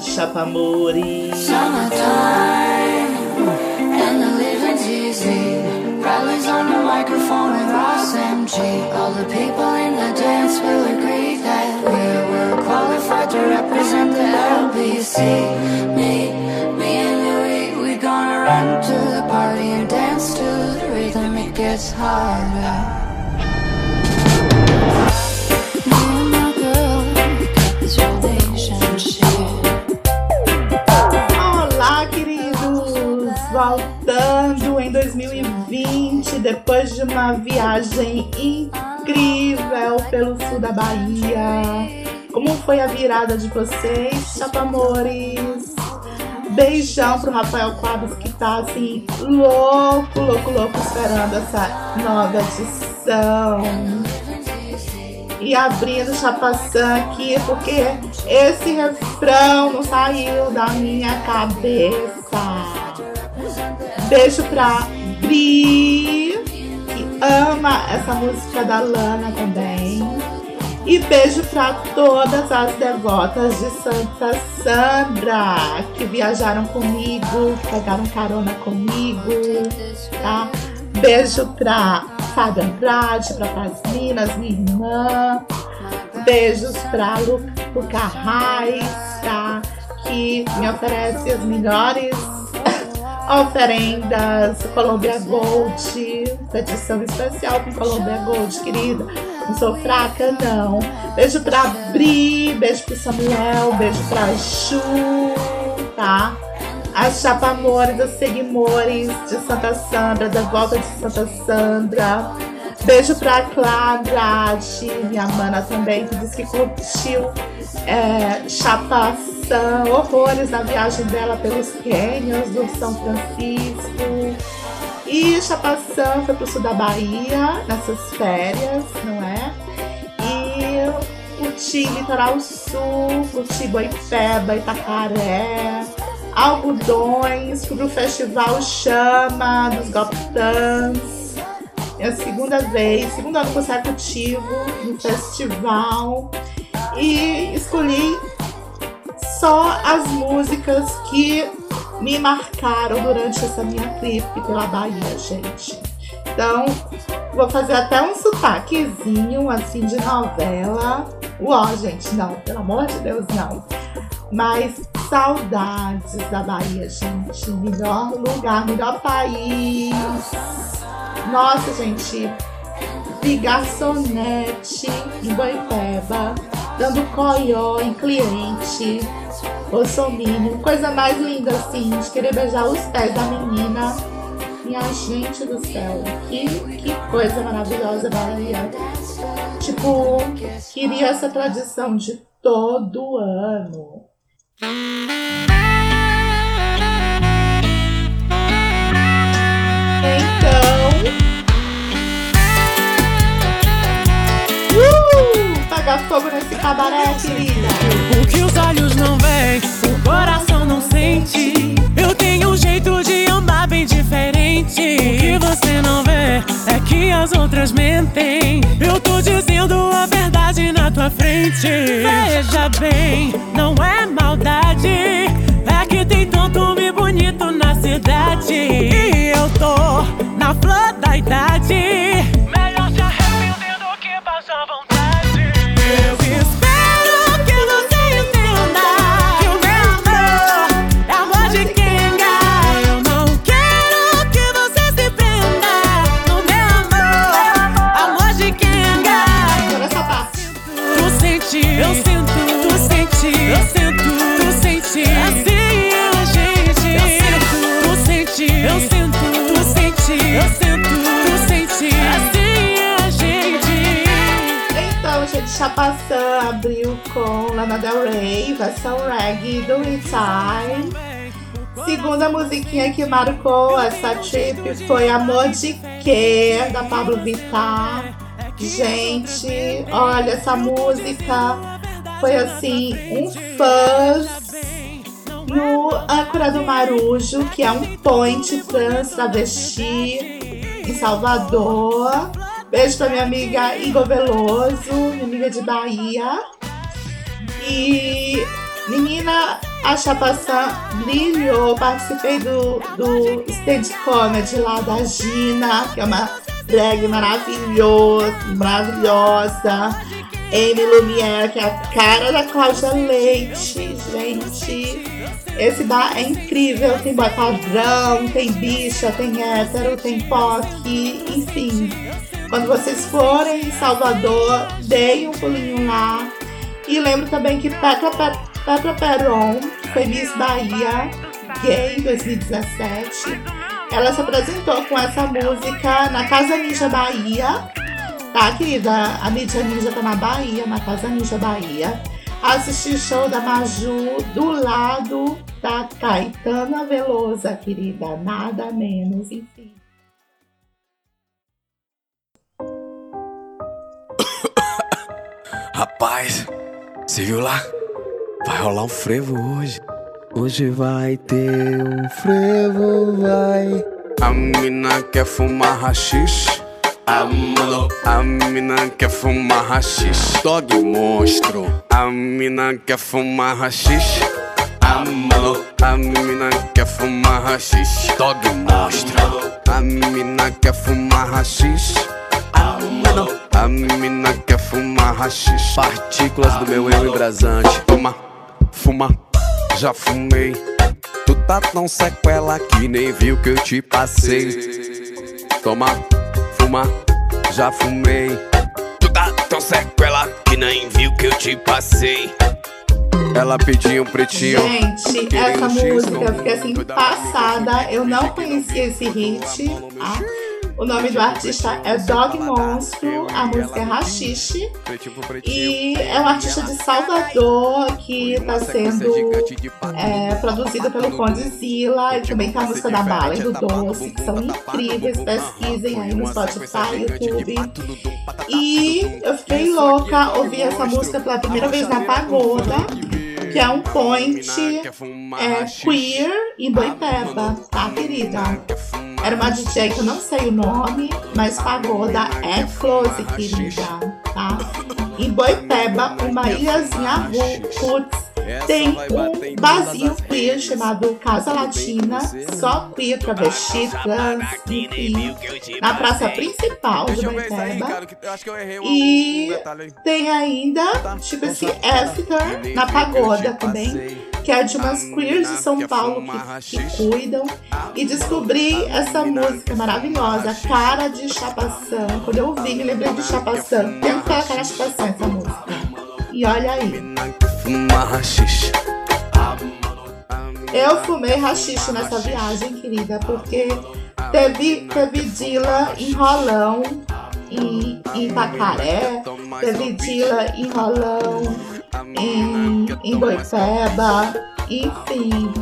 Chapa Mori. Summertime, and the living's easy. Bradley's on the microphone with Ross MG. All the people in the dance will agree that we were qualified to represent the LBC. Me, me and Louis, we gonna run to the party and dance to the rhythm. It gets harder. 2020, depois de uma viagem incrível pelo sul da Bahia. Como foi a virada de vocês, chapamores? Beijão pro Rafael Quadros que tá assim, louco, louco, louco, esperando essa nova edição. E abrindo chapaçã aqui, porque esse refrão não saiu da minha cabeça. Beijo pra Bri, ama essa música da Lana também. E beijo pra todas as devotas de Santa Sandra que viajaram comigo, pegaram carona comigo, tá? Beijo pra Fábio Andrade, pra Paz Minas, minha irmã. Beijos Lu, Luca Reis, tá? Que me oferece as melhores oferendas Columbia Gold, edição especial com Columbia Gold, querida. Não sou fraca, não. Beijo pra Bri, beijo pro Samuel, beijo pra Ju, tá? As chapamores, as seguimores de Santa Sandra, da volta de Santa Sandra. Beijo pra Clara minha mana também, que disse que curtiu é, chapação, horrores na viagem dela pelos canyons do São Francisco. E chapação foi pro sul da Bahia, nessas férias, não é? E curti Litoral Sul, curti Boipeba, Itacaré, Algodões, fui pro Festival Chama dos Goptans. É a segunda vez, segundo ano consecutivo no festival. E escolhi só as músicas que me marcaram durante essa minha trip pela Bahia, gente. Então, vou fazer até um sotaquezinho assim de novela. Uó, gente, não, pelo amor de Deus, não. Mas saudades da Bahia, gente. Melhor lugar, melhor país. Nossa, gente, vi garçonete em Boipeba, dando coió em cliente, bolsominion, coisa mais linda assim, de querer beijar os pés da menina. Minha gente do céu, que, que coisa maravilhosa, Bahia. Tipo, queria essa tradição de todo ano. Nesse cabaré, querida. O que os olhos não veem, o coração não sente. Eu tenho um jeito de amar bem diferente. O que você não vê é que as outras mentem. Eu tô dizendo a verdade na tua frente. Veja bem, não é maldade. É que tem tanto homem bonito na cidade. E eu tô na flor da idade. Lana Del Rey, versão reggae do Time. Segunda musiquinha que marcou essa trip foi Amor de da Pablo Vittar. Gente, olha, essa música foi assim, um fãs no Âncora do Marujo, que é um point trans travesti em Salvador. Beijo pra minha amiga Igor Veloso, minha amiga de Bahia. E Menina, a Chapaçã brilhou. Participei do, do Stage Comedy lá da Gina, que é uma drag maravilhosa, maravilhosa. Amy Lumière, que é a cara da Cláudia Leite, gente. Esse bar é incrível, tem boy padrão, tem bicha, tem hétero, tem POC, enfim. Quando vocês forem em Salvador, deem um pulinho lá. E lembro também que Petra, Petra Peron, que foi Miss Bahia, gay em 2017, ela se apresentou com essa música na Casa Ninja Bahia. Tá, querida? A mídia ninja tá na Bahia, na Casa Ninja Bahia. Assisti show da Maju do lado da Caetana Velosa, querida. Nada menos, enfim. Rapaz, você viu lá? Vai rolar um frevo hoje. Hoje vai ter um frevo, vai. A mina quer fumar rachixe. A mano, a mina quer fumar rachixe. Dog monstro. A mina quer fumar rachixe. A mano, a mina quer fumar rachixe. Dog monstro. A mina quer fumar rachixe. A mina quer fumar rachixe Partículas do meu eu embrasante Toma, fuma, já fumei Tu tá tão sequela que nem viu que eu te passei Toma, fuma, já fumei Tu tá tão sequela que nem viu que eu te passei ela pediu um pretinho. Gente, essa música eu fiquei assim passada. Eu não conhecia esse hit. Tá? O nome do artista é Dog Monstro, a música é Rachixe. E é um artista de Salvador que está sendo é, produzido pelo Condzilla. E também tem a música da Bala e do Doce, que são incríveis. Pesquisem aí no Spotify, YouTube. E eu fiquei louca, ouvi essa música pela primeira vez na Pagoda que é um point é, queer em Boipeba, tá, querida? Era uma DJ que eu não sei o nome, mas pagou da é Close, querida, tá? Em Boipeba, uma ilhazinha roots, tem um barzinho queer chamado Casa Latina, só queer, travesti, trans, enfim, na praça principal de Boipeba. E tem ainda, tipo esse after na pagoda também que é de umas queers de São Paulo que, que cuidam. E descobri essa música maravilhosa, Cara de Chapação. Quando eu ouvi, me lembrei de Chapação. Tem que colocar na Chapação essa música. E olha aí. Eu fumei rachixe nessa viagem, querida, porque teve, teve Dila enrolão em, em Itacaré, teve Dila enrolão em, em Boipeba, enfim.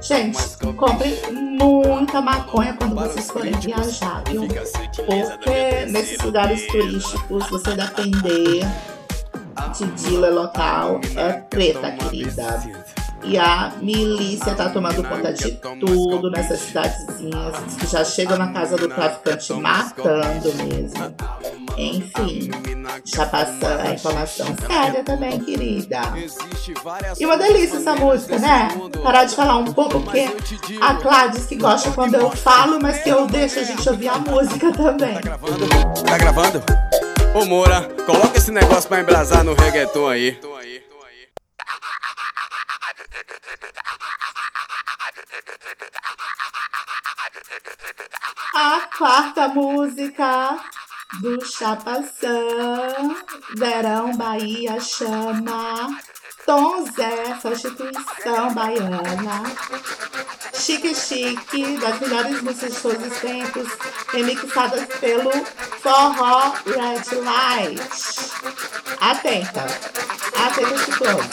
Gente, compre muita maconha quando vocês forem viajar, viu? Porque nesses lugares turísticos, você depender dealer local é preta, querida. E a milícia tá tomando conta de tudo nessas cidadezinhas. Que já chegam na casa do traficante matando mesmo. Enfim, já passando a informação séria também, querida. E uma delícia essa música, né? Parar de falar um pouco, porque a Gladys que gosta quando eu falo, mas que eu deixo a gente ouvir a música também. Tá gravando? Tá gravando? Ô Moura, coloca esse negócio pra embrasar no reggaeton aí. A quarta música do Chapação, Verão Bahia chama Tom Zé, substituição baiana. Chique Chique, das melhores músicas de todos os tempos, remixadas pelo Forró Red Light. Atenta, atenta esse close.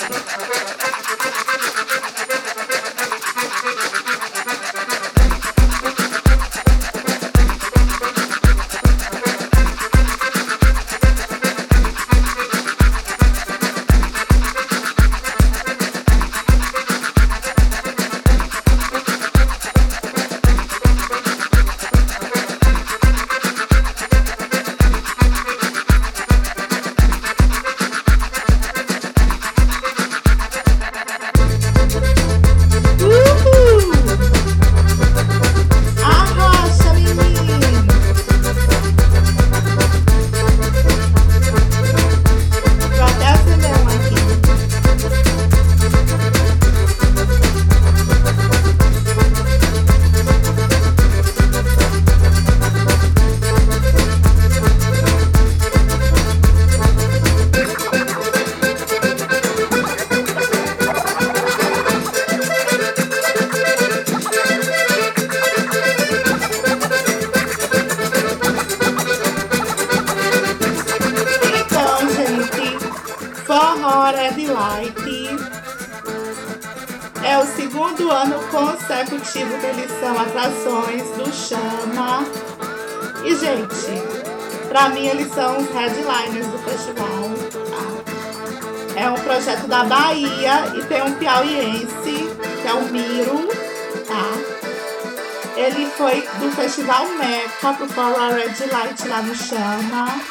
Pro Forró Red Light lá no Chama.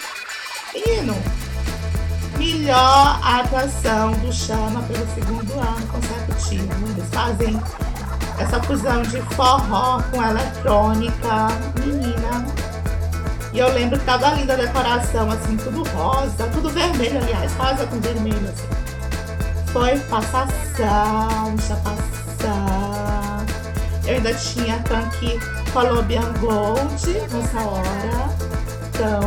Menino, melhor atração do Chama pelo segundo ano consecutivo. Eles fazem essa fusão de forró com eletrônica, menina. E eu lembro que tava linda a decoração, assim, tudo rosa, tudo vermelho, aliás, rosa com vermelho, assim. Foi passação, chapação. Eu ainda tinha tanque Colombian Gold nessa hora. Então,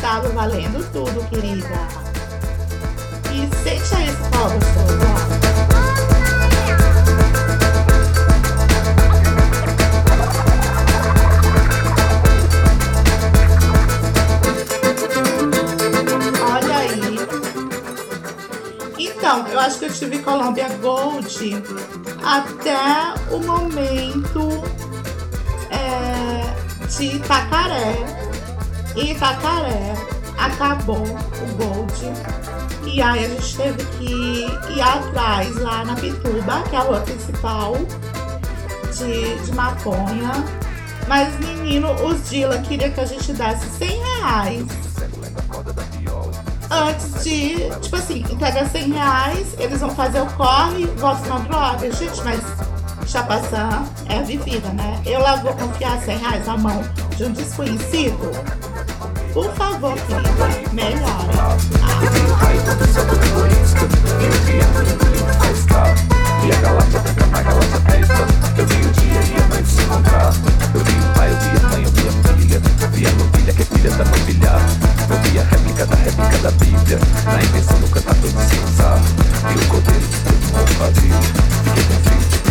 tava valendo tudo, querida. E sente aí esse pau gostoso. Então, eu acho que eu tive Colômbia Gold até o momento de Itacaré. Itacaré acabou o Gold e aí a gente teve que ir atrás lá na Pituba, que é a rua principal de, de maconha. Mas, menino, os Dila queria que a gente desse 100 reais. Antes de, tipo assim, entrega 100 reais, eles vão fazer o corre, voltam na droga. Gente, mas chapaçã é vivida, né? Eu lá vou confiar 100 reais na mão de um desconhecido. Por favor, querida, melhore. E a na galáxia Eu vi o dia e a se encontrar Eu vi o pai, eu vi a mãe, eu vi a filha Vi a que é filha da Eu vi a réplica da réplica da Bíblia Na invenção do cantador de E o cordeiro de Fiquei com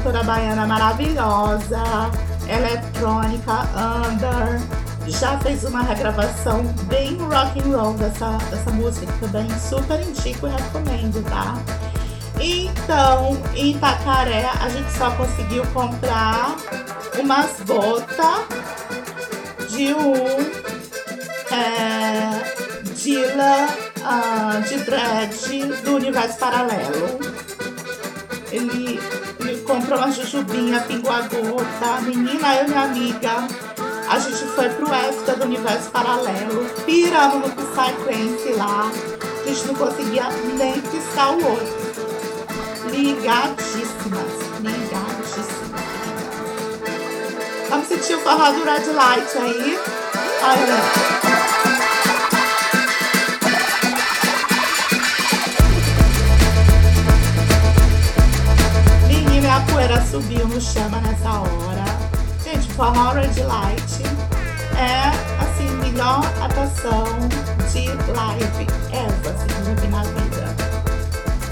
cantora baiana maravilhosa, eletrônica, under. Já fez uma regravação bem rock and roll dessa, dessa música, que também super indico e recomendo, tá? Então, em Itacaré, a gente só conseguiu comprar umas botas de um é, Dila uh, de dread do universo paralelo. Ele comprou uma jujubinha, pingou a gota. Menina, eu e minha amiga, a gente foi pro EFTA do Universo Paralelo. Piramos no Psytrance lá. A gente não conseguia nem piscar o olho. Ligadíssimas, ligadíssimas. Vamos sentir o forró do Red Light aí. Olha. a poeira subiu no chama nessa hora. Gente, Forró Red Light é, assim, melhor atuação de live essa, assim, eu vi na vida.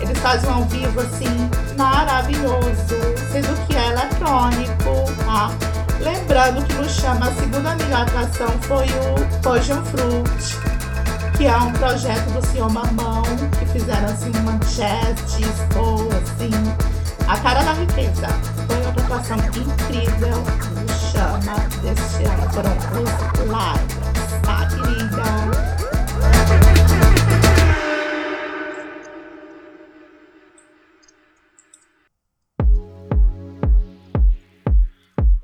Eles fazem um ao vivo, assim, maravilhoso, sendo que é eletrônico, tá? Lembrando que no chama a segunda melhor atração foi o Potion Fruit, que é um projeto do senhor Mamão, que fizeram assim uma jazz disco, assim, a cara da riqueza foi uma atuação incrível Foram os lives, tá, querida?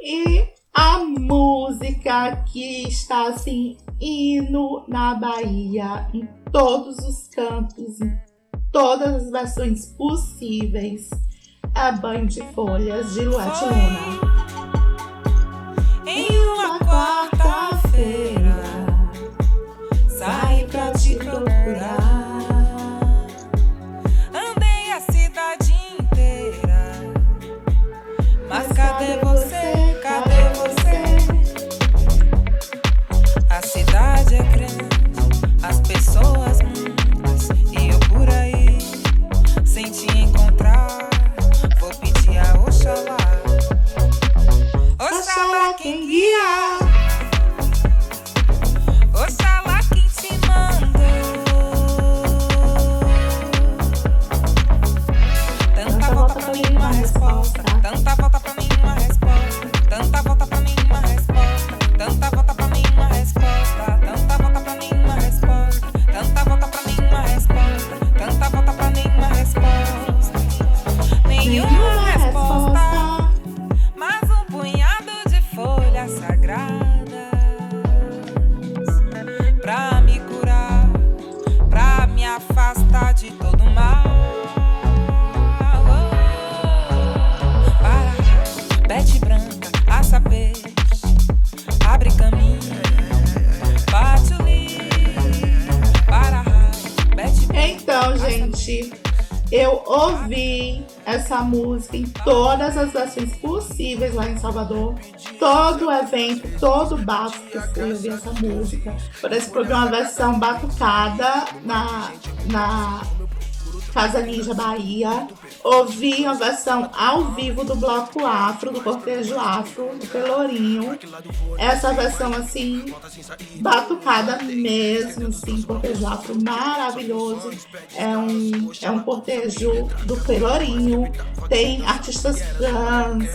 E a música que está assim, indo na Bahia, em todos os cantos, em todas as versões possíveis a banho de folhas de Luete Luna. now. Eu ouvi essa música em todas as versões possíveis lá em Salvador. Todo evento, todo bafo que eu fui, essa música. Por esse programa, uma versão batucada na, na Casa Ninja Bahia. Ouvi a versão ao vivo do Bloco Afro, do Cortejo Afro, do Pelourinho. Essa versão, assim, batucada mesmo, assim, cortejo afro maravilhoso. É um, é um cortejo do Pelourinho. Tem artistas trans,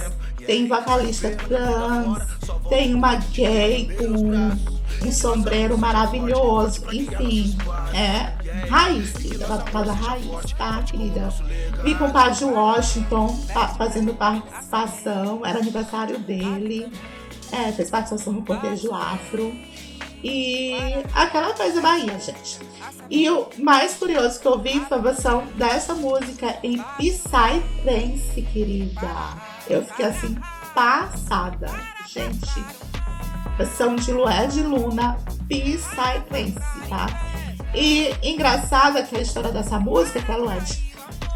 tem vocalista trans, tem uma gay com um sombreiro maravilhoso. Enfim, é raiz, querida, batucada raiz, tá, querida? Vi com o Padre Washington fa- fazendo participação, era aniversário dele. É, fez participação no Cortejo Afro. E aquela coisa Bahia, gente. E o mais curioso que eu vi foi a versão dessa música em Psytrance, querida. Eu fiquei assim, passada, gente. Versão de Lué de Luna, Psytrance, tá? E engraçada que a história dessa música que a Lué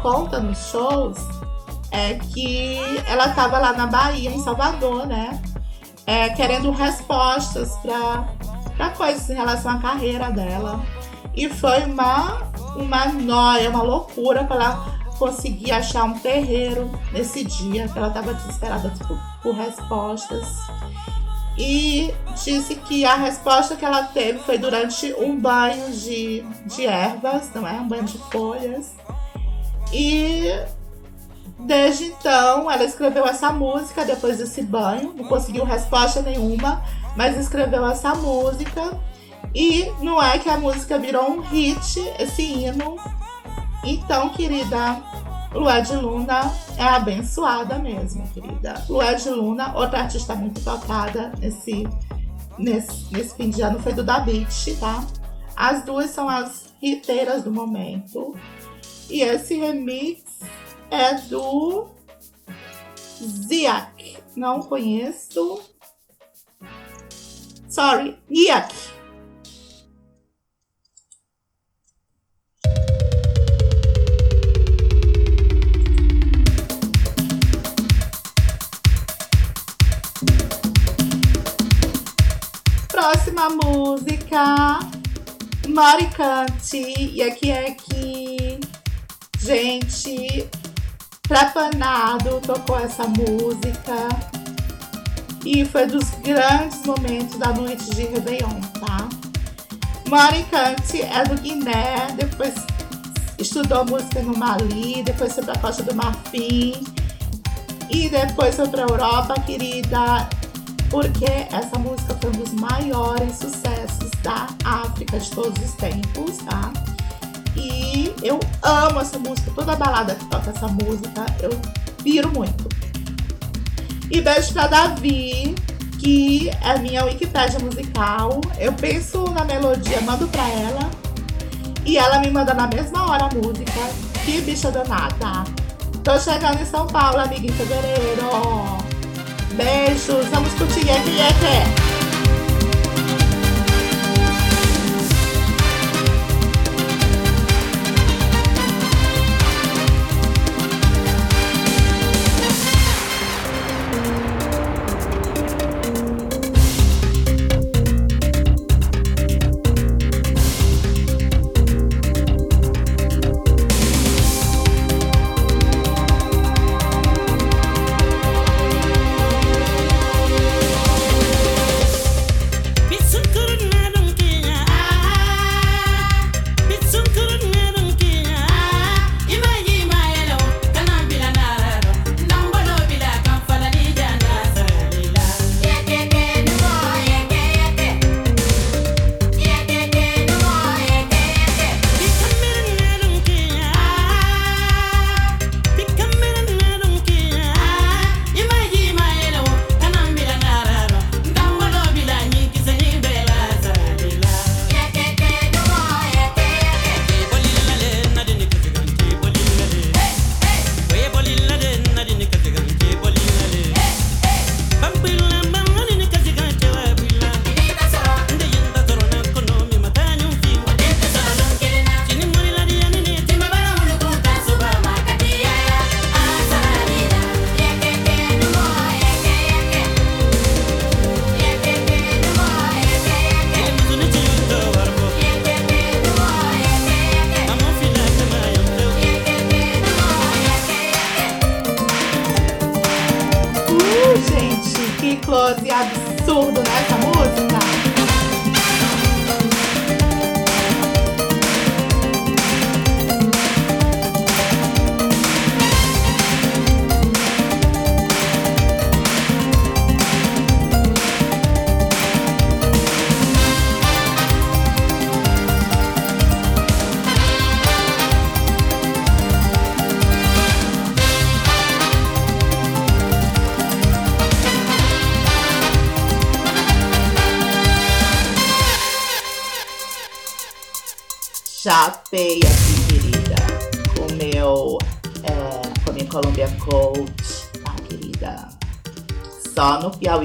conta nos shows é que ela tava lá na Bahia, em Salvador, né? é, querendo respostas para coisas em relação à carreira dela. E foi uma, uma noia, uma loucura para ela conseguir achar um terreiro nesse dia, que ela estava desesperada por, por respostas. E disse que a resposta que ela teve foi durante um banho de, de ervas, não é? Um banho de folhas. E Desde então, ela escreveu essa música depois desse banho, não conseguiu resposta nenhuma, mas escreveu essa música. E não é que a música virou um hit, esse hino. Então, querida, Lué de Luna é abençoada mesmo, querida. Lué de Luna, outra artista muito tocada nesse, nesse, nesse fim de ano, foi do Da Beat, tá? As duas são as hiteiras do momento. E esse remix é do Ziak. Não conheço. Sorry, Niak. Próxima música, Maricante. E aqui é que, gente, Trepanado tocou essa música. E foi dos grandes momentos da noite de Réveillon, tá? Maricante é do Guiné, depois estudou música no Mali, depois foi pra Costa do Marfim. E depois foi pra Europa, querida, porque essa música foi um dos maiores sucessos da África de todos os tempos, tá? E eu amo essa música, toda balada que toca essa música, eu piro muito. E beijo pra Davi, que é minha Wikipédia musical. Eu penso na melodia, mando pra ela. E ela me manda na mesma hora a música. Que bicha danada. Tô chegando em São Paulo, amiga, em fevereiro. Beijos, vamos curtir aqui, aqui. absurdo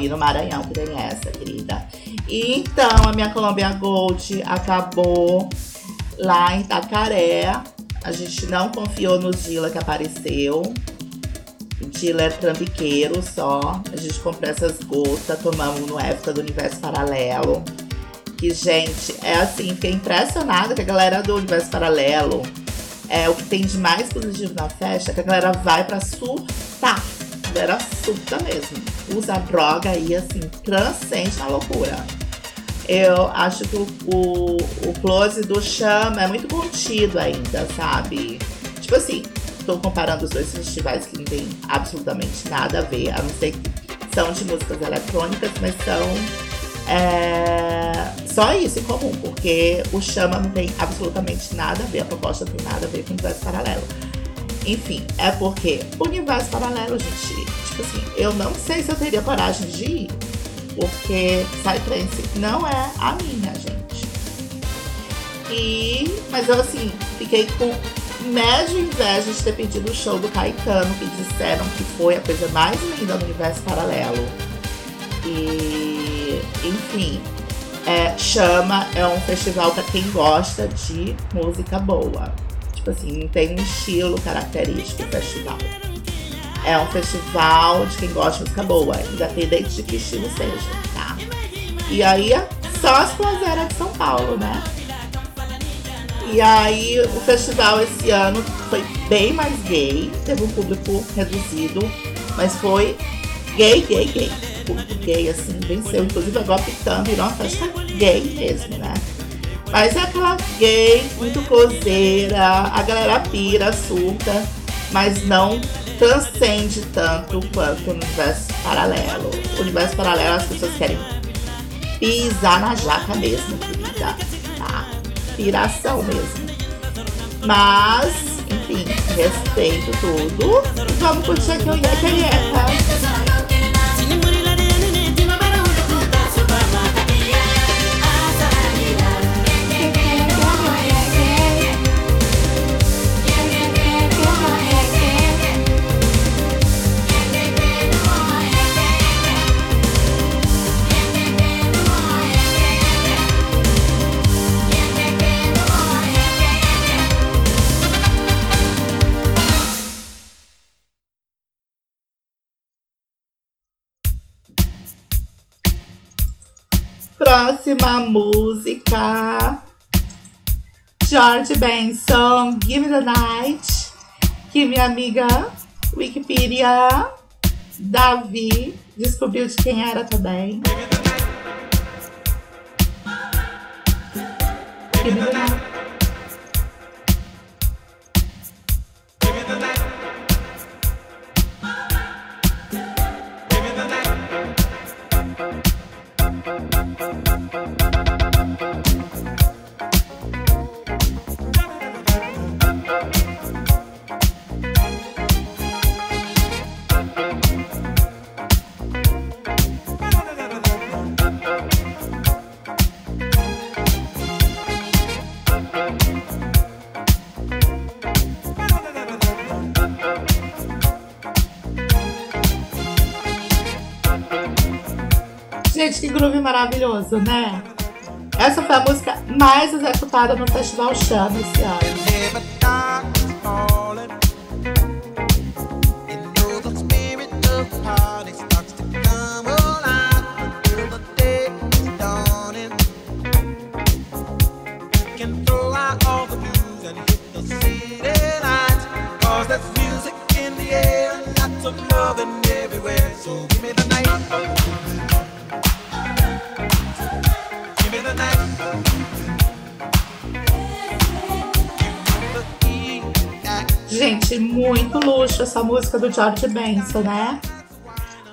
no Maranhão, que tem essa, querida. E então, a minha Columbia Gold acabou lá em Itacaré. A gente não confiou no Dila que apareceu. Dila é trambiqueiro só. A gente comprou essas gotas, tomamos no época do Universo Paralelo. Que, gente, é assim, fiquei impressionada que a galera do Universo Paralelo é o que tem de mais positivo na festa, é que a galera vai pra surtar. A galera surta mesmo. Usa droga aí, assim, transcende na loucura. Eu acho que o, o, o close do Chama é muito contido ainda, sabe? Tipo assim, tô comparando os dois festivais que não tem absolutamente nada a ver, a não ser que são de músicas eletrônicas, mas são é, só isso em comum, porque o Chama não tem absolutamente nada a ver, a proposta não tem nada a ver com o universo paralelo. Enfim, é porque universo paralelo, gente, tipo assim, eu não sei se eu teria coragem de ir, porque Psytrance não é a minha, gente. E, mas eu assim, fiquei com média inveja de ter pedido o show do Caetano, que disseram que foi a coisa mais linda do universo paralelo. E, enfim, é, Chama é um festival para quem gosta de música boa. Tipo assim, não tem um estilo característico do festival. É um festival de quem gosta de música boa, independente de que estilo seja, tá? E aí, só as Plazeras de São Paulo, né? E aí, o festival esse ano foi bem mais gay, teve um público reduzido, mas foi gay, gay, gay. Público gay, assim, venceu. Inclusive, agora Pitã virou uma festa gay mesmo, né? Mas é aquela gay, muito cozeira, a galera pira, surta, mas não transcende tanto quanto o universo paralelo. O universo paralelo as pessoas querem pisar na jaca mesmo, querida. Tá? Piração mesmo. Mas, enfim, respeito tudo. Vamos curtir aqui o Yeca Yeca. Próxima música. George Benson, Give Me the Night. Que minha amiga Wikipedia Davi descobriu de quem era também. Give me the night. Maravilhoso, né? Essa foi a música mais executada no Festival Chama esse ano. There's music in the air lots of loving everywhere. So give me the night. Gente, muito luxo essa música do George Benson, né?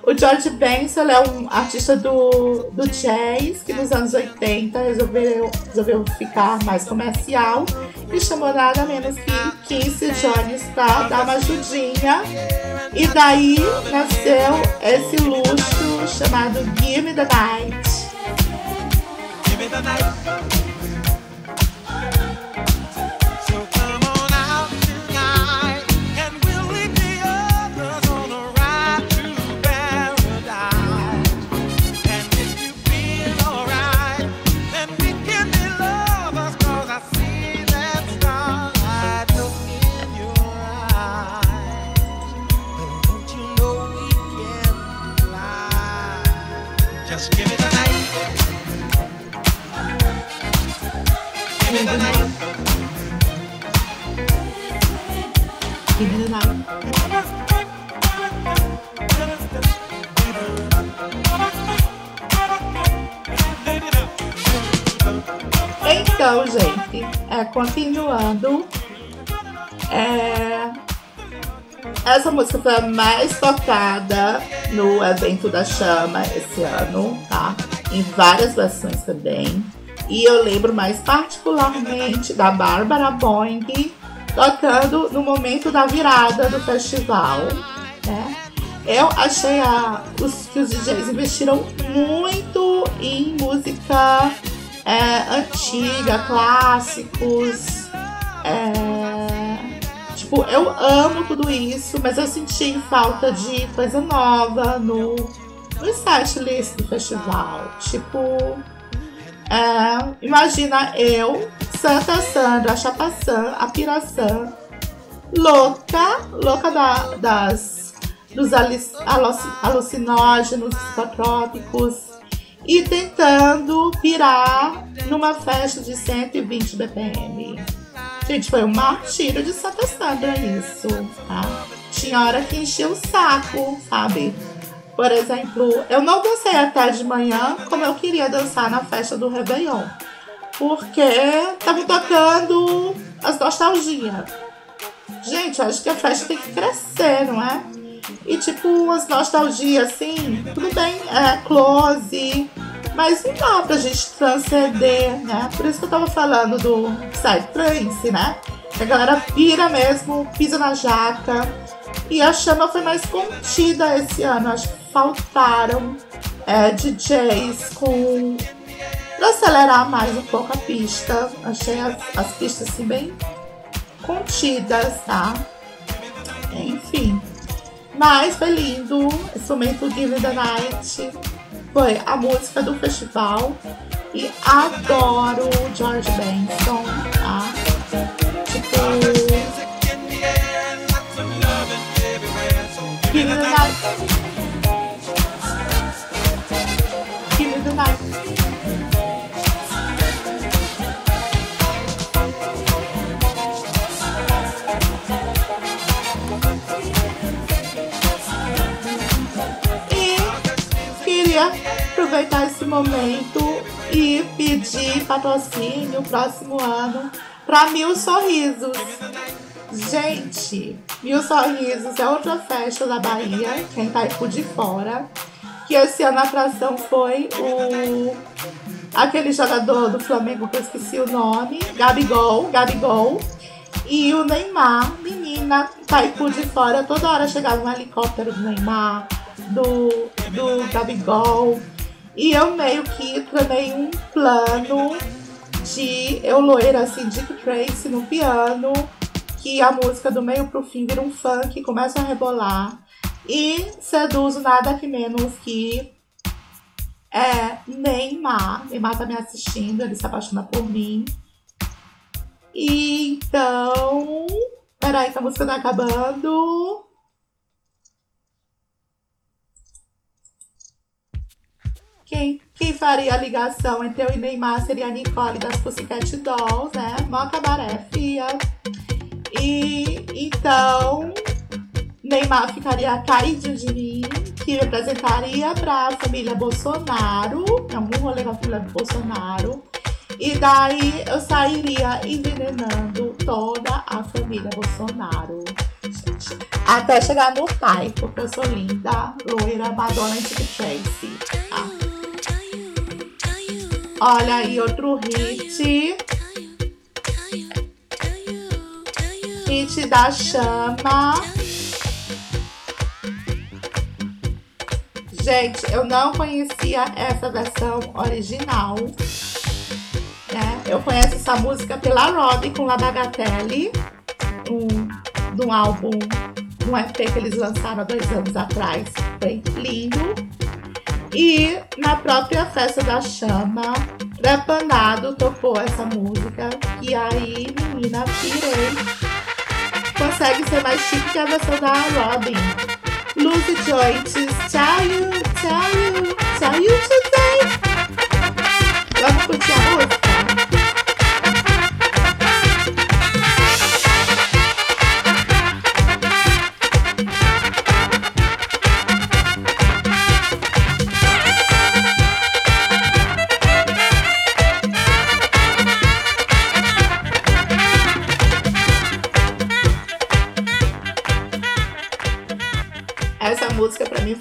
O George Benson é um artista do, do jazz que nos anos 80 resolveu, resolveu ficar mais comercial e chamou nada menos que Quincy Jones para dar uma ajudinha. E daí nasceu esse luxo chamado Give Me the Night. Give me the night. Então, gente, é, continuando, é, essa música foi a mais tocada no evento da Chama esse ano, tá? Em várias versões também. E eu lembro mais particularmente da Bárbara Boing tocando no momento da virada do festival, né? Eu achei a, os, que os DJs investiram muito em música é, antiga, clássicos. é, tipo, eu amo tudo isso, mas eu senti falta de coisa nova no, no setlist do festival. Tipo, é, imagina eu, Santa Sandra, Chapaçã, a Piraçã, louca, louca da- das, dos ali- aluci- alucinógenos psicotrópicos e tentando virar numa festa de 120 BPM. Gente, foi um martírio de Santa Sandra isso, tá? Tinha hora que enchia o saco, sabe? Por exemplo, eu não dancei até de manhã como eu queria dançar na festa do Réveillon. Porque estavam tocando as nostalgias. Gente, acho que a festa tem que crescer, não é? E tipo, umas nostalgias assim, tudo bem, é close, mas não dá pra gente transcender, né? Por isso que eu tava falando do Psytrance, né? A galera pira mesmo, pisa na jaca. E a chama foi mais contida esse ano. Acho que faltaram é, DJs com. pra acelerar mais um pouco a pista. Achei as, as pistas assim bem contidas, tá? Mas foi lindo. Esse momento Give Me the Night foi a música do festival. E adoro George Benson, tá? Tipo. Give me the night. Queria aproveitar esse momento e pedir patrocínio próximo ano para Mil Sorrisos. Gente, Mil Sorrisos é outra festa da Bahia, quem tá por de fora. Que esse ano a atração foi o aquele jogador do Flamengo que eu esqueci o nome, Gabigol, Gabigol. E o Neymar, menina, tá aí por de fora. Toda hora chegava um helicóptero do Neymar, do, do Gabigol. E eu meio que tramei um plano de eu loira assim, Dick Tracy no piano, que a música do meio pro fim vira um funk, começa a rebolar. E seduzo nada que menos que é Neymar. Neymar tá me assistindo, ele se apaixona por mim. E então. Peraí, que a música tá acabando. Quem, quem faria a ligação entre eu e Neymar seria a Nicole das Pussycat Dolls, né? Mó cabaré, fia. E então, Neymar ficaria caído de mim, que representaria para a família Bolsonaro, em algum rolê com a família Bolsonaro. E daí eu sairia envenenando toda a família Bolsonaro. Até chegar no pai, porque eu sou linda, loira, Madonna e Tracy. tá? Olha aí outro hit. Hit da chama. Gente, eu não conhecia essa versão original. né? Eu conheço essa música pela Robin com La Bagatelle, um, um álbum, um EP que eles lançaram há dois anos atrás. Bem lindo. E na própria festa da chama, Trepanado tocou essa música. E aí, menina, pirei. Consegue ser mais chique que a versão da Robin. Lucy Joyce, tell you, tell you, tell you today. Vamos curtir a música?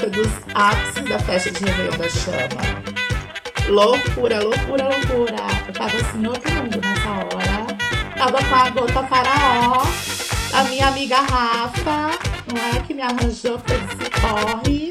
Dos ápices da festa de Réveillon da Chama. Loucura, loucura, loucura. Eu tava assim, outro mundo nessa hora. Tava com a gota faraó, a minha amiga Rafa, não é? Que me arranjou pra esse corre.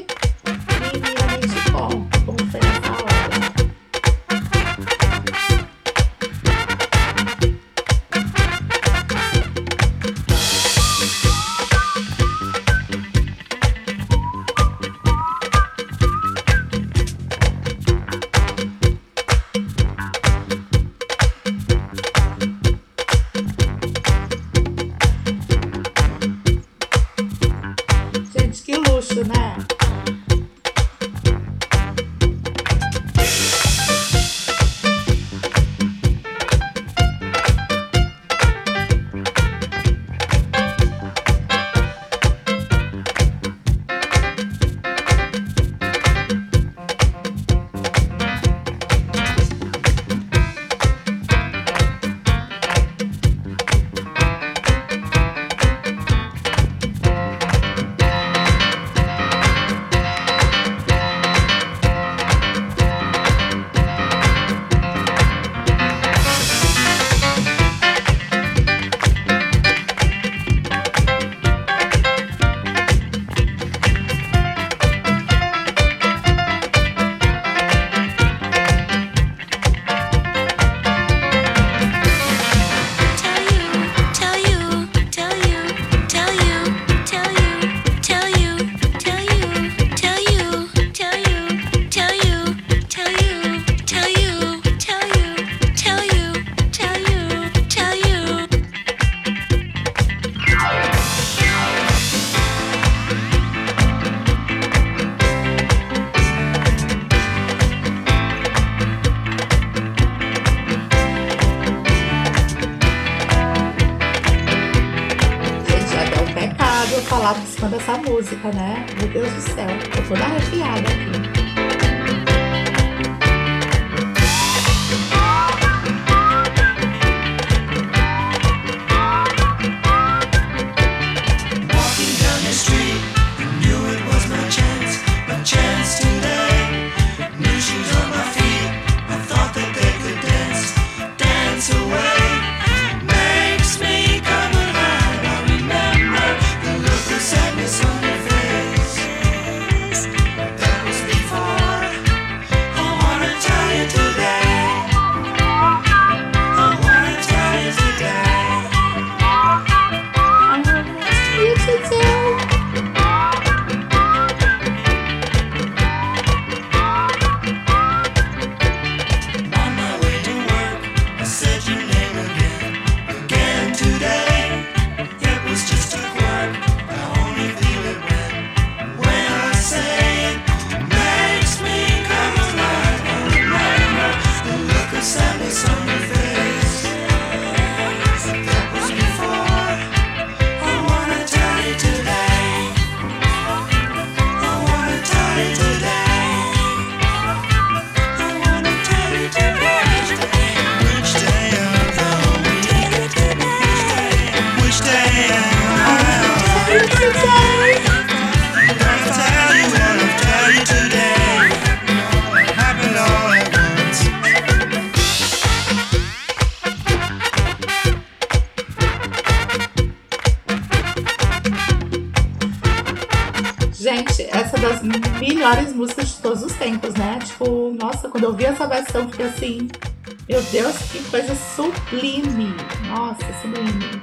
Coisa sublime. Nossa, sublime.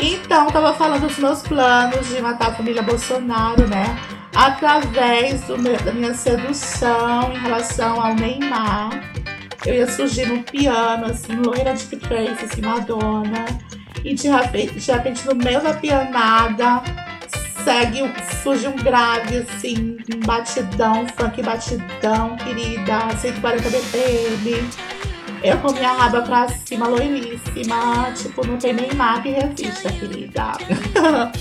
Então, eu tava falando dos meus planos de matar a família Bolsonaro, né? Através do da minha sedução em relação ao Neymar. Eu ia surgir no piano, assim, loira de Trace, assim, Madonna. E de repente, de repente, no meio da pianada, segue, surge um grave, assim, um batidão, funk batidão, querida, 140 BPM. Eu com minha raba pra cima, loiríssima. Tipo, não tem nem marca e revista, querida.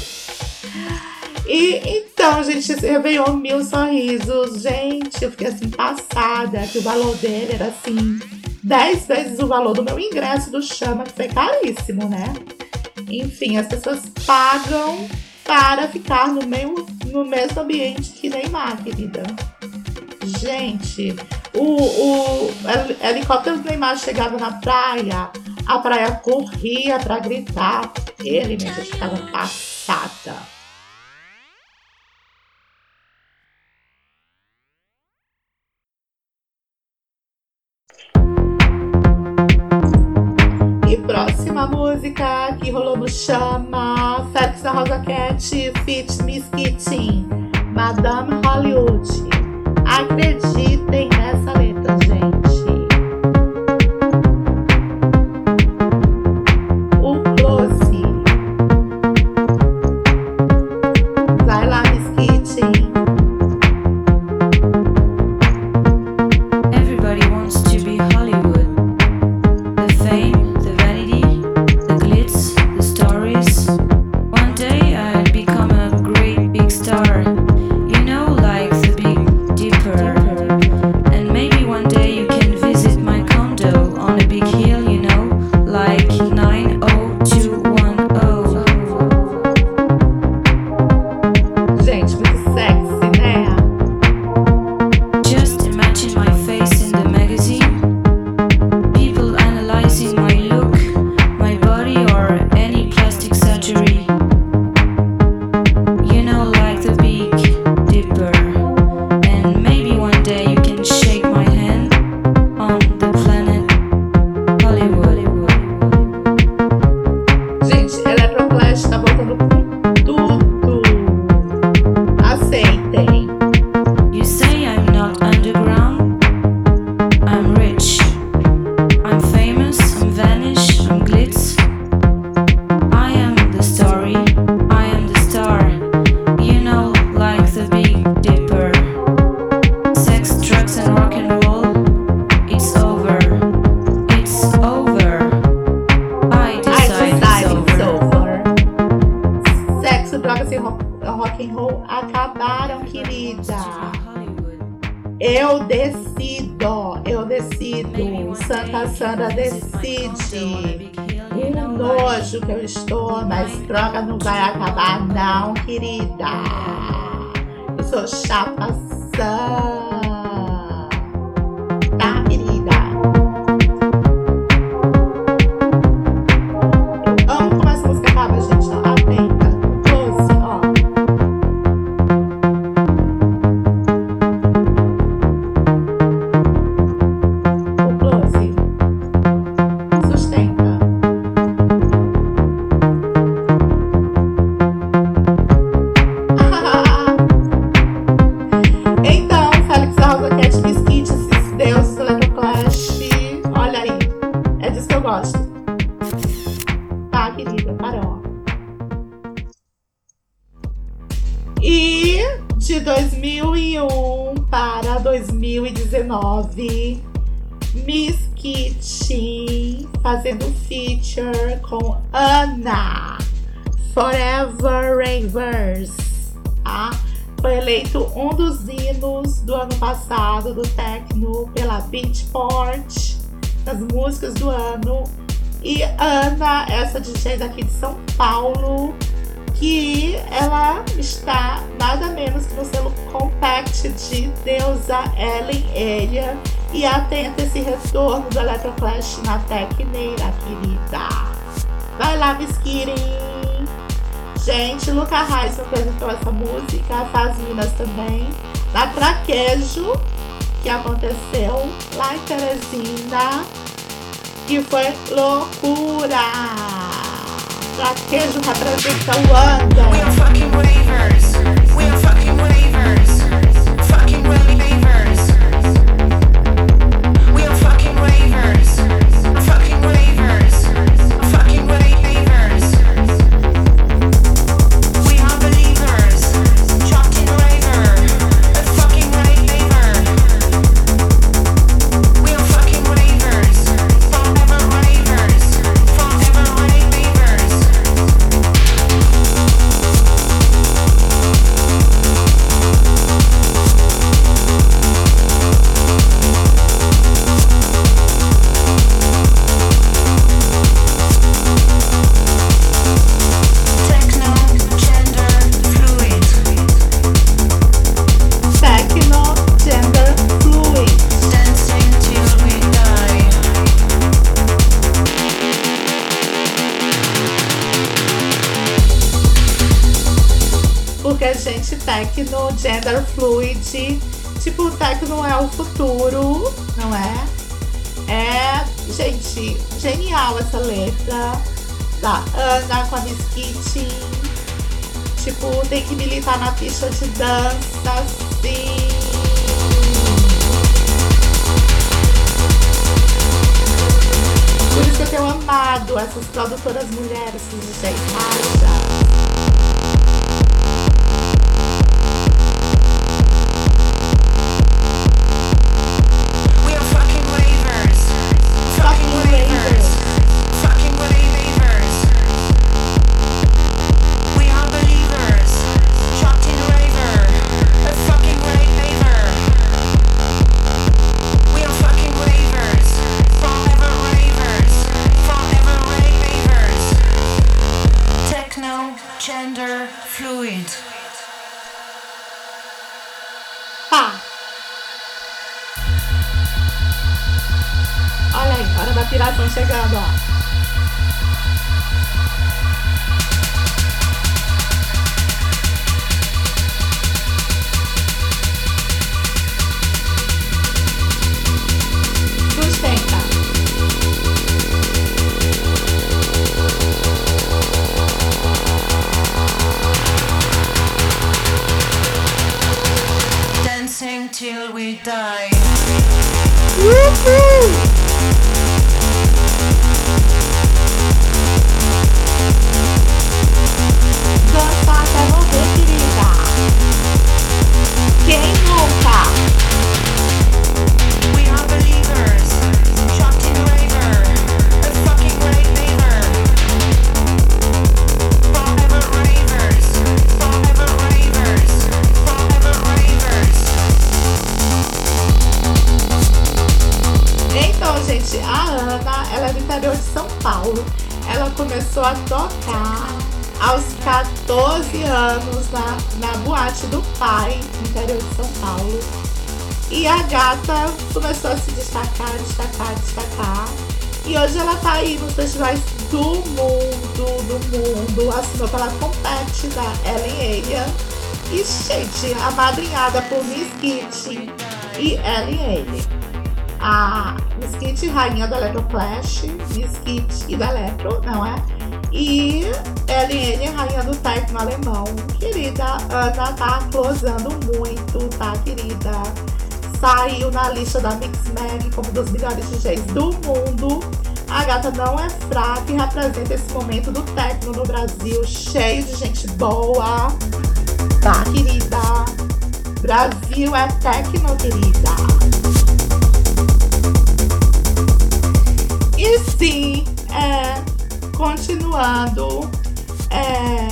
e então, gente, Réveillon, mil sorrisos. Gente, eu fiquei assim, passada, que o valor dele era assim, 10 vezes o valor do meu ingresso do Chama, que foi caríssimo, né? Enfim, as pessoas pagam para ficar no, meio, no mesmo ambiente que Neymar, querida. Gente, o, o hel- helicóptero do Neymar chegava na praia, a praia corria pra gritar. Ele, minha gente, ficava passada. Próxima música que rolou no Chama, Félix da Rosa Cat, Fit Miss Kitchen, Madame Hollywood. Acreditem nessa letra, gente. De 2001 para 2019, Miss Kitty fazendo feature com Ana. Forever Ravers. Tá? Foi eleito um dos hinos do ano passado do Tecno pela Beatport, das músicas do ano. E Ana, essa DJ daqui de São Paulo, que ela está nada menos que no selo Compact de deusa Ellen Elia. E atenta esse retorno do Electroclash na Tecneira, querida. Vai lá, Miss Kitty. Gente, Luca Reis apresentou essa música, faz Minas também. da Traquejo, que aconteceu lá em Teresina. E foi loucura! Traquejo representa o Anda. Gender fluid, tipo, techno é o futuro, não é? É, gente, genial essa letra da Ana com a Miss. Tipo, tem que militar na pista de dança, sim. Por isso que eu tenho amado essas produtoras mulheres, esses DJs gente, amadrinhada por Miss Kitty e Alien a Miss Kitty, rainha do Electroflash, Miss Kitty e da Electro, não é? E LN, rainha do techno alemão. Querida, Ana tá closando muito, tá, querida? Saiu na lista da Mix Mag como dos melhores DJs do mundo. A gata não é fraca e representa esse momento do techno no Brasil, cheio de gente boa. Tá, querida? Brasil é techno, querida. E sim, é, continuando é,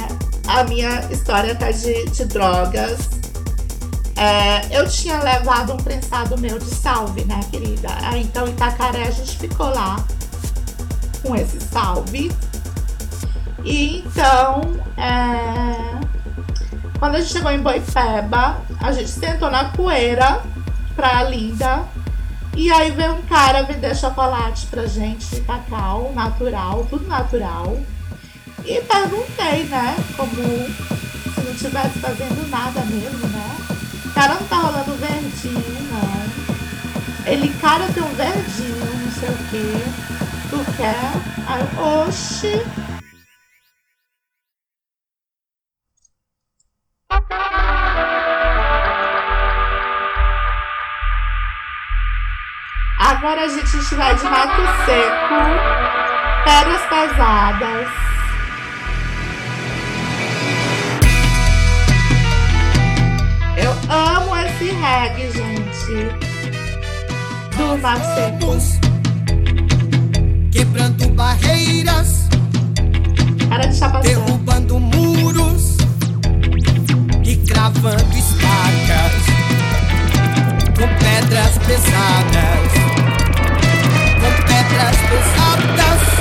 a minha história até de, de drogas. é, eu tinha levado um prensado meu de salve, né, querida? Então, Itacaré, a gente ficou lá com esse salve. E então, é, quando a gente chegou em Boipeba, a gente sentou na poeira pra Linda. E aí veio um cara vender chocolate pra gente, cacau, natural, tudo natural. E perguntei, né, como se não estivesse fazendo nada mesmo, né? cara não tá rolando verdinho, não. Ele, cara, tem um verdinho, não sei o quê. Tu quer? Aí, eu, Agora a gente vai de mato seco, pedras pesadas. Eu amo esse reggae, gente. Do mato seco. Quebrando barreiras, Cara de chapa derrubando muros e cravando estacas com pedras pesadas. Com pedras pesadas. Olha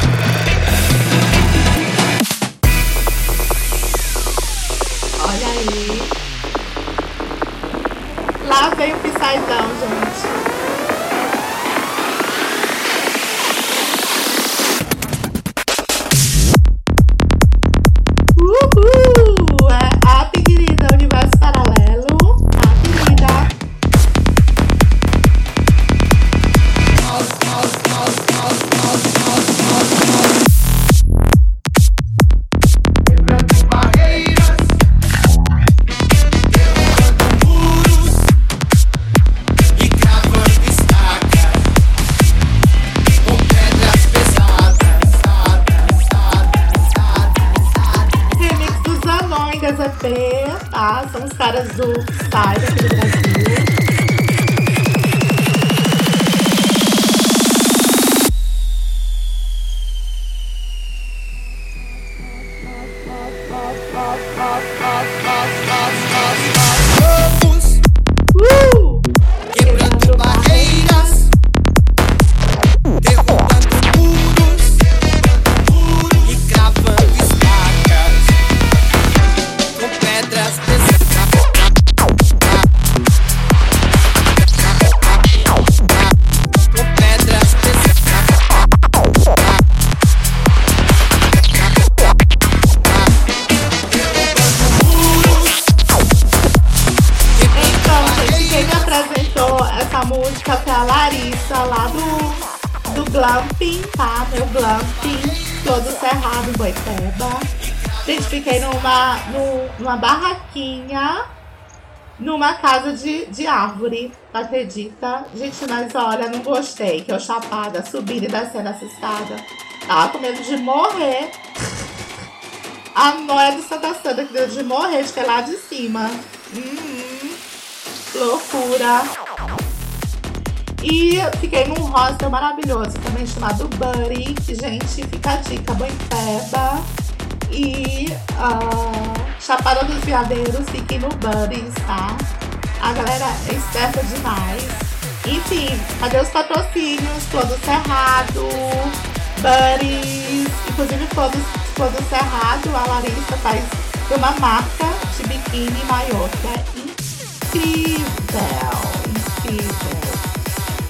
música foi a Larissa, lá do, do Glamping, tá? Meu Glamping, todo cerrado, em Boiteba. Gente, fiquei numa, nu- numa barraquinha, numa casa de, de árvore, acredita? Gente, mas olha, não gostei, que eu chapada, subindo e descendo essa escada. Tava com medo de morrer. A noia do Santa Santa, que deu de morrer, de lá de cima. Uhum. Loucura. E fiquei num hostel maravilhoso também chamado Buddy. que, Gente, fica a dica, Boipeba. E ah, Chapada dos Veadeiros, fiquem no Buddies, tá? A galera é esperta demais. Enfim, cadê os patrocínios? Todo Cerrado, Buddies. Inclusive, todos Todo Cerrado, a Larissa faz uma marca de biquíni maiô, que é incrível, incrível.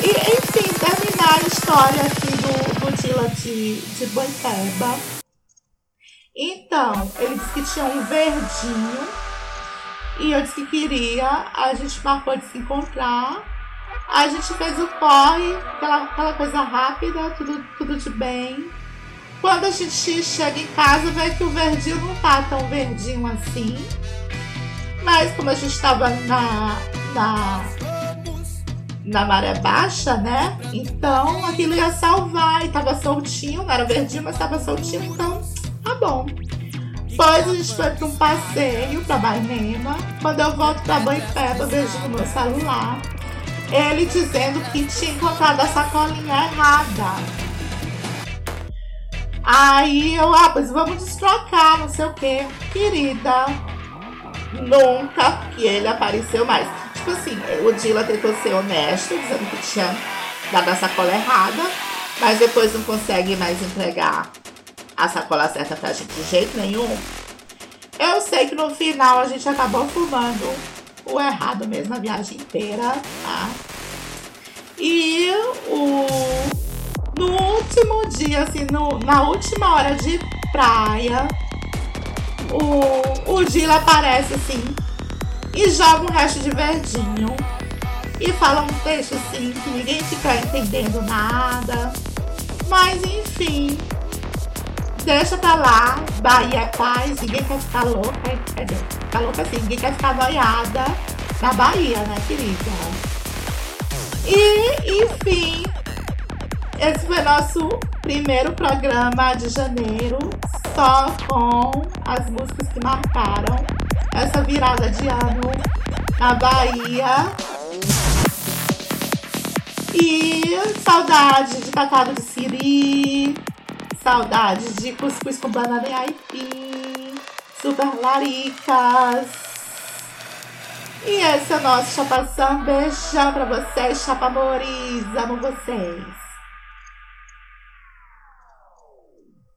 E, enfim, terminar a história aqui do, do Dila de, de Boiteba. Então, ele disse que tinha um verdinho. E eu disse que queria. A gente marcou de se encontrar. A gente fez o corre, aquela, aquela coisa rápida, tudo, tudo de bem. Quando a gente chega em casa, vê que o verdinho não tá tão verdinho assim. Mas como a gente tava na, na, na maré baixa, né? Então aquilo ia salvar e tava soltinho, não era verdinho, mas tava soltinho, então tá bom. Depois a gente foi para um passeio para Bainema. Quando eu volto para Boipeba, vejo no meu celular ele dizendo que tinha encontrado a sacolinha errada. Aí eu, ah, pois vamos destrocar, não sei o que. Querida, nunca que ele apareceu mais. Tipo assim, o Dila tentou ser honesto, dizendo que tinha dado a sacola errada, mas depois não consegue mais entregar a sacola certa pra gente de jeito nenhum. Eu sei que no final a gente acabou fumando o errado mesmo a viagem inteira, tá? E o no último dia, assim, no, na última hora de praia, o, o Dila aparece assim, e joga um resto de verdinho. E fala um texto assim que ninguém fica entendendo nada. Mas enfim, deixa pra lá. Bahia é paz, ninguém quer ficar louca. Quer dizer, louca assim, ninguém quer ficar noiada na Bahia, né, querida? E, enfim, esse foi nosso primeiro programa de janeiro, só com as músicas que marcaram essa virada de ano na Bahia. E saudade de cacado de siri, saudade de cuscuz com banana e aipim, super laricas. E esse é o nosso chapação. Beijão pra vocês, chapa amores. Amo vocês.